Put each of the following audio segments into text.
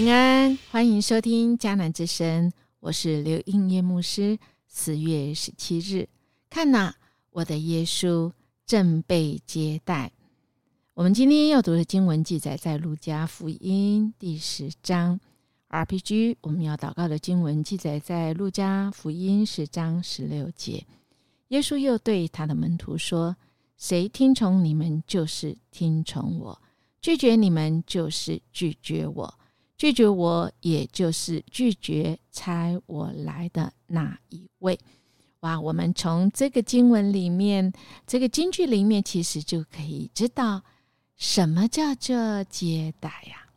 平安，欢迎收听迦南之声，我是刘应业牧师。四月十七日，看呐，我的耶稣正被接待。我们今天要读的经文记载在路加福音第十章。RPG，我们要祷告的经文记载在路加福音十章十六节。耶稣又对他的门徒说：“谁听从你们，就是听从我；拒绝你们，就是拒绝我。”拒绝我，也就是拒绝差我来的那一位。哇！我们从这个经文里面，这个京剧里面，其实就可以知道什么叫做接待呀？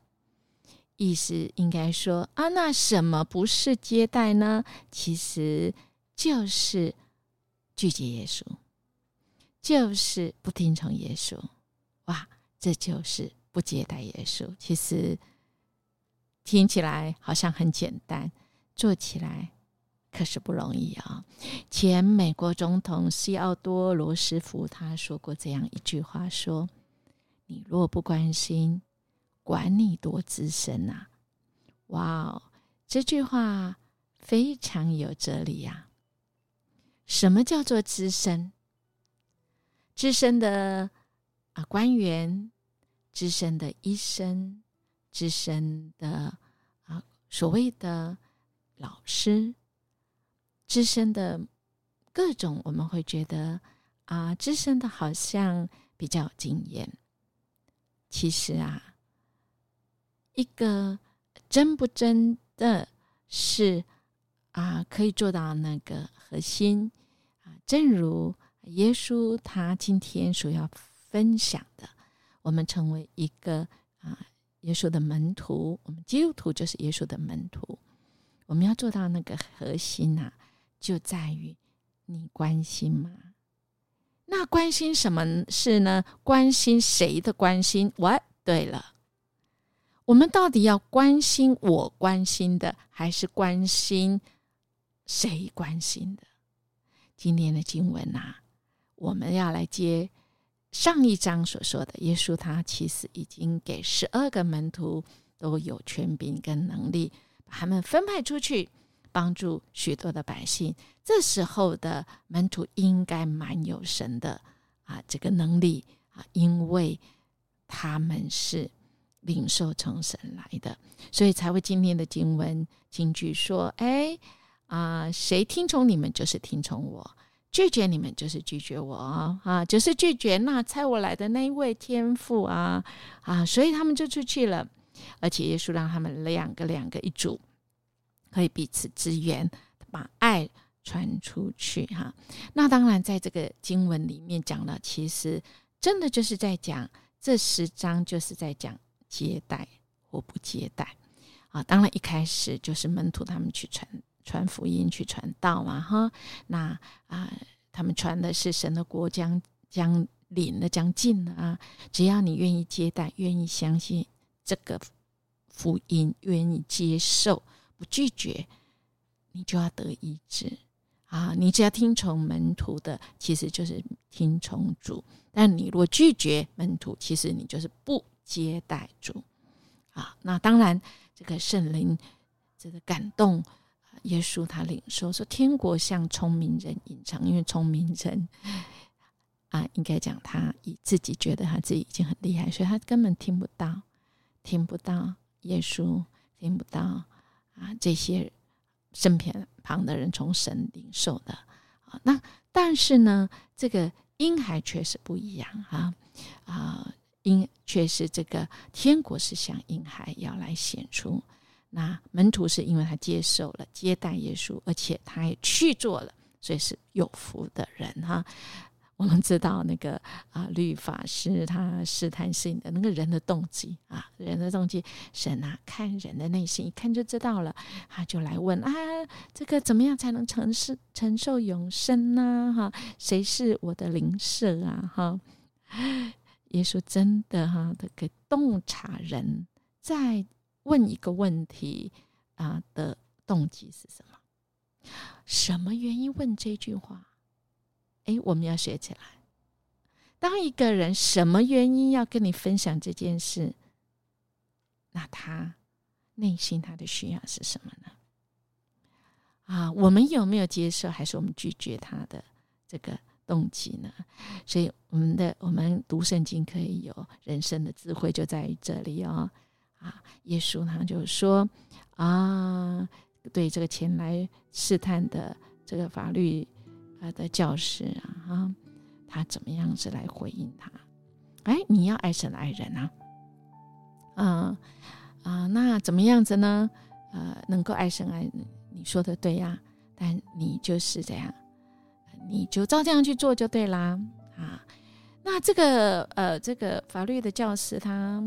意思应该说啊，那什么不是接待呢？其实就是拒绝耶稣，就是不听从耶稣。哇！这就是不接待耶稣。其实。听起来好像很简单，做起来可是不容易啊！前美国总统西奥多·罗斯福他说过这样一句话：“说你若不关心，管你多资深呐！”哇哦，这句话非常有哲理呀！什么叫做资深？资深的啊官员，资深的医生。资深的啊，所谓的老师，资深的各种，我们会觉得啊，资深的好像比较有经验。其实啊，一个真不真的是啊，可以做到那个核心啊，正如耶稣他今天所要分享的，我们成为一个。耶稣的门徒，我们基督徒就是耶稣的门徒。我们要做到那个核心呐，就在于你关心吗？那关心什么事呢？关心谁的关心？我对了，我们到底要关心我关心的，还是关心谁关心的？今天的经文呐，我们要来接。上一章所说的，耶稣他其实已经给十二个门徒都有权柄跟能力，把他们分派出去帮助许多的百姓。这时候的门徒应该蛮有神的啊，这个能力啊，因为他们是领受从神来的，所以才会今天的经文经句说：“哎啊，谁听从你们，就是听从我。”拒绝你们就是拒绝我啊，啊就是拒绝那猜我来的那一位天父啊啊，所以他们就出去了，而且耶稣让他们两个两个一组，可以彼此支援，把爱传出去哈。那当然，在这个经文里面讲了，其实真的就是在讲这十章就是在讲接待或不接待啊。当然一开始就是门徒他们去传。传福音去传道嘛，哈，那啊，他们传的是神的国将将临了，将近了啊！只要你愿意接待，愿意相信这个福音，愿意接受，不拒绝，你就要得医治啊！你只要听从门徒的，其实就是听从主；但你若拒绝门徒，其实你就是不接待主啊！那当然，这个圣灵这个感动。耶稣他领受说：“天国向聪明人隐藏，因为聪明人啊，应该讲他以自己觉得他自己已经很厉害，所以他根本听不到，听不到耶稣，听不到啊这些身边旁的人从神领受的啊。那但是呢，这个婴孩确实不一样啊啊，婴却是这个天国是向婴孩要来显出。”那门徒是因为他接受了接待耶稣，而且他也去做了，所以是有福的人哈。我们知道那个啊，律法师他试探性的那个人的动机啊，人的动机，神啊看人的内心，一看就知道了，他就来问啊，这个怎么样才能承受承受永生呢？哈，谁是我的灵舍啊？哈，耶稣真的哈，这个洞察人在。问一个问题啊的动机是什么？什么原因问这句话？哎，我们要学起来。当一个人什么原因要跟你分享这件事，那他内心他的需要是什么呢？啊，我们有没有接受，还是我们拒绝他的这个动机呢？所以，我们的我们读圣经可以有人生的智慧，就在于这里哦。啊，耶稣他就说啊，对这个前来试探的这个法律啊的教师啊，哈，他怎么样子来回应他？哎，你要爱神爱人啊，啊啊，那怎么样子呢？呃，能够爱神爱人。你说的对呀，但你就是这样，你就照这样去做就对啦啊。那这个呃，这个法律的教师他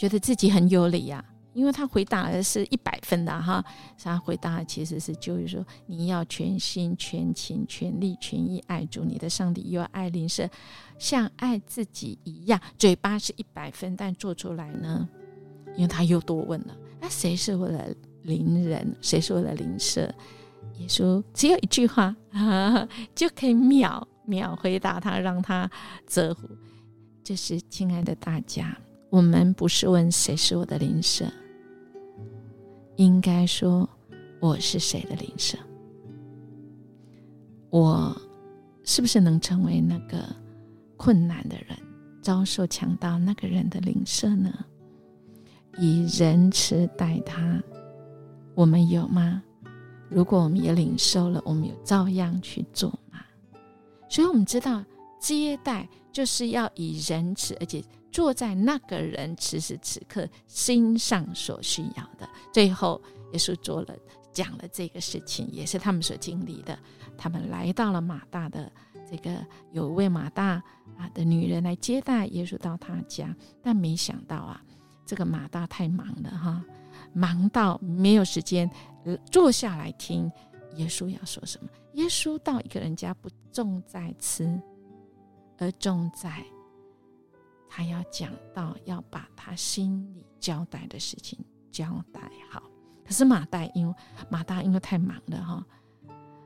觉得自己很有理呀，因为他回答的是一百分的哈。他回答其实是就是说，你要全心全情全力全意爱主你的上帝，又要爱邻舍，像爱自己一样。嘴巴是一百分，但做出来呢？因为他又多问了，那谁是我的？邻人，谁是我的邻舍？耶稣只有一句话 就可以秒秒回答他，让他折服。这是亲爱的大家，我们不是问谁是我的邻舍，应该说我是谁的邻舍？我是不是能成为那个困难的人、遭受强盗那个人的邻舍呢？以仁慈待他。我们有吗？如果我们也领受了，我们有照样去做吗？所以，我们知道接待就是要以仁慈，而且坐在那个人此时此刻心上所需要的。最后，耶稣做了讲了这个事情，也是他们所经历的。他们来到了马大的这个有位马大啊的女人来接待耶稣到他家，但没想到啊，这个马大太忙了哈。忙到没有时间坐下来听耶稣要说什么。耶稣到一个人家不重在吃，而重在他要讲到要把他心里交代的事情交代好。可是马大因为马大因为太忙了哈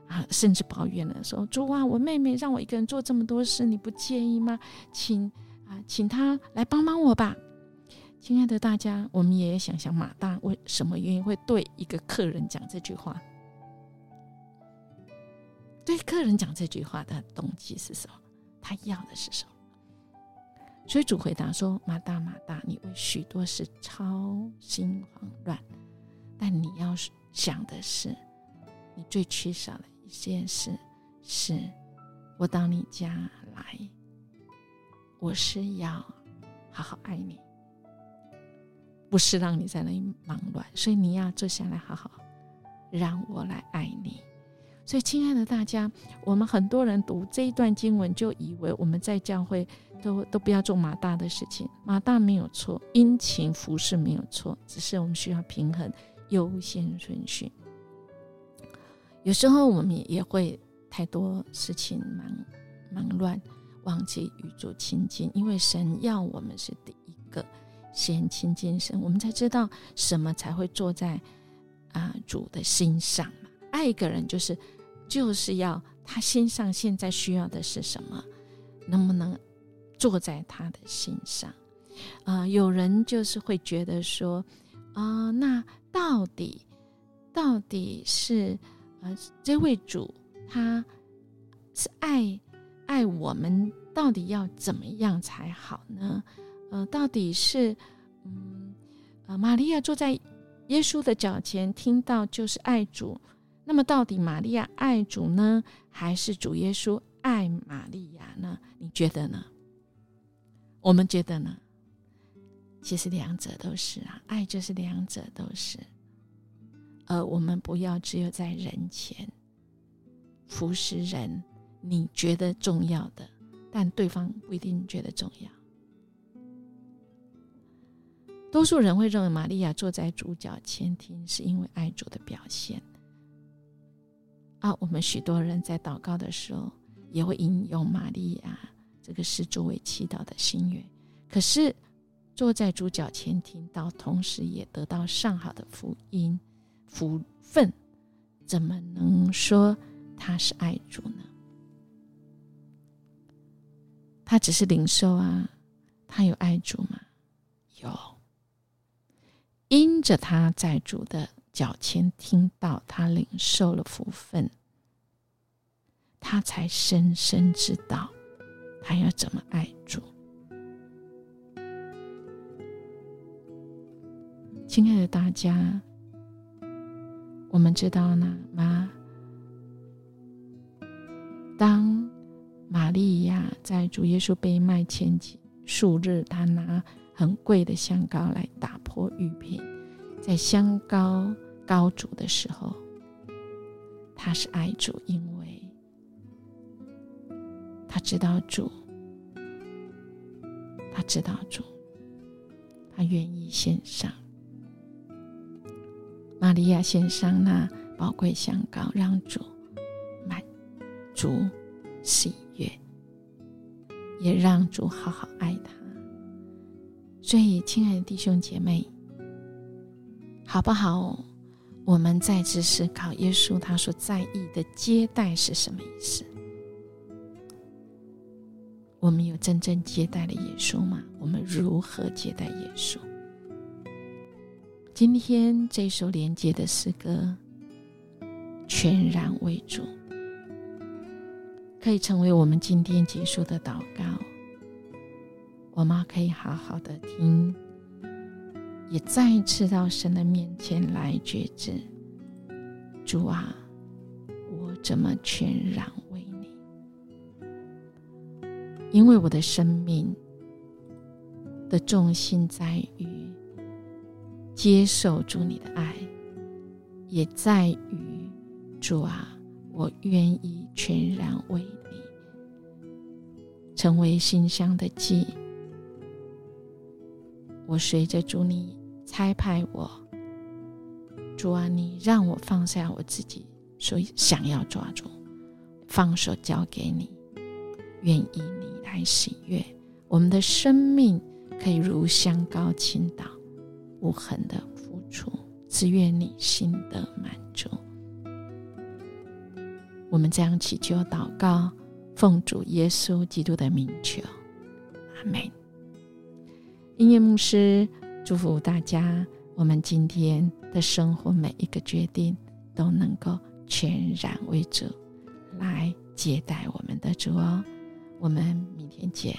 啊，甚至抱怨了说：“主啊，我妹妹让我一个人做这么多事，你不介意吗？请啊，请他来帮帮我吧。”亲爱的大家，我们也想想马大为什么原因会对一个客人讲这句话？对客人讲这句话的动机是什么？他要的是什么？所以主回答说：“马大，马大，你为许多事操心慌乱，但你要想的是，你最缺少的一件事，是我到你家来，我是要好好爱你。”不是让你在那里忙乱，所以你要坐下来好好让我来爱你。所以，亲爱的大家，我们很多人读这一段经文，就以为我们在教会都都不要做马大的事情。马大没有错，殷勤服侍没有错，只是我们需要平衡优先顺序。有时候我们也会太多事情忙忙乱，忘记与主亲近，因为神要我们是第一个。先亲近神，我们才知道什么才会坐在啊主的心上嘛。爱一个人就是就是要他心上现在需要的是什么，能不能坐在他的心上？啊，有人就是会觉得说啊，那到底到底是呃这位主他是爱爱我们，到底要怎么样才好呢？呃，到底是，嗯，呃，玛利亚坐在耶稣的脚前，听到就是爱主。那么，到底玛利亚爱主呢，还是主耶稣爱玛利亚呢？你觉得呢？我们觉得呢？其实两者都是啊，爱就是两者都是。而我们不要只有在人前服侍人，你觉得重要的，但对方不一定觉得重要。多数人会认为玛利亚坐在主角前听是因为爱主的表现啊。我们许多人在祷告的时候也会引用玛利亚这个是作为祈祷的心愿。可是坐在主角前听到，同时也得到上好的福音福分，怎么能说他是爱主呢？他只是领受啊，他有爱主吗？有。因着他在主的脚前听到，他领受了福分，他才深深知道他要怎么爱主。亲爱的大家，我们知道呢吗？当玛利亚在主耶稣被卖前几数日，他拿很贵的香膏来打破玉瓶，在香膏高主的时候，他是爱主，因为他知道主，他知道主，他愿意献上。玛利亚献上那宝贵香膏，让主满足喜悦，也让主好好爱他。所以，亲爱的弟兄姐妹，好不好？我们再次思考耶稣他所在意的接待是什么意思？我们有真正接待了耶稣吗？我们如何接待耶稣？今天这首连接的诗歌，全然为主，可以成为我们今天结束的祷告。我们可以好好的听，也再一次到神的面前来觉知：主啊，我怎么全然为你？因为我的生命的重心在于。接受主你的爱，也在于主啊，我愿意全然为你，成为馨香的祭。我随着主你差派我，主啊，你让我放下我自己所想要抓住，放手交给你，愿意你来喜悦。我们的生命可以如香膏倾倒。无痕的付出，只愿你心得满足。我们这样祈求祷告，奉主耶稣基督的名求，阿门。音乐牧师祝福大家，我们今天的生活每一个决定都能够全然为主来接待我们的主哦。我们明天见。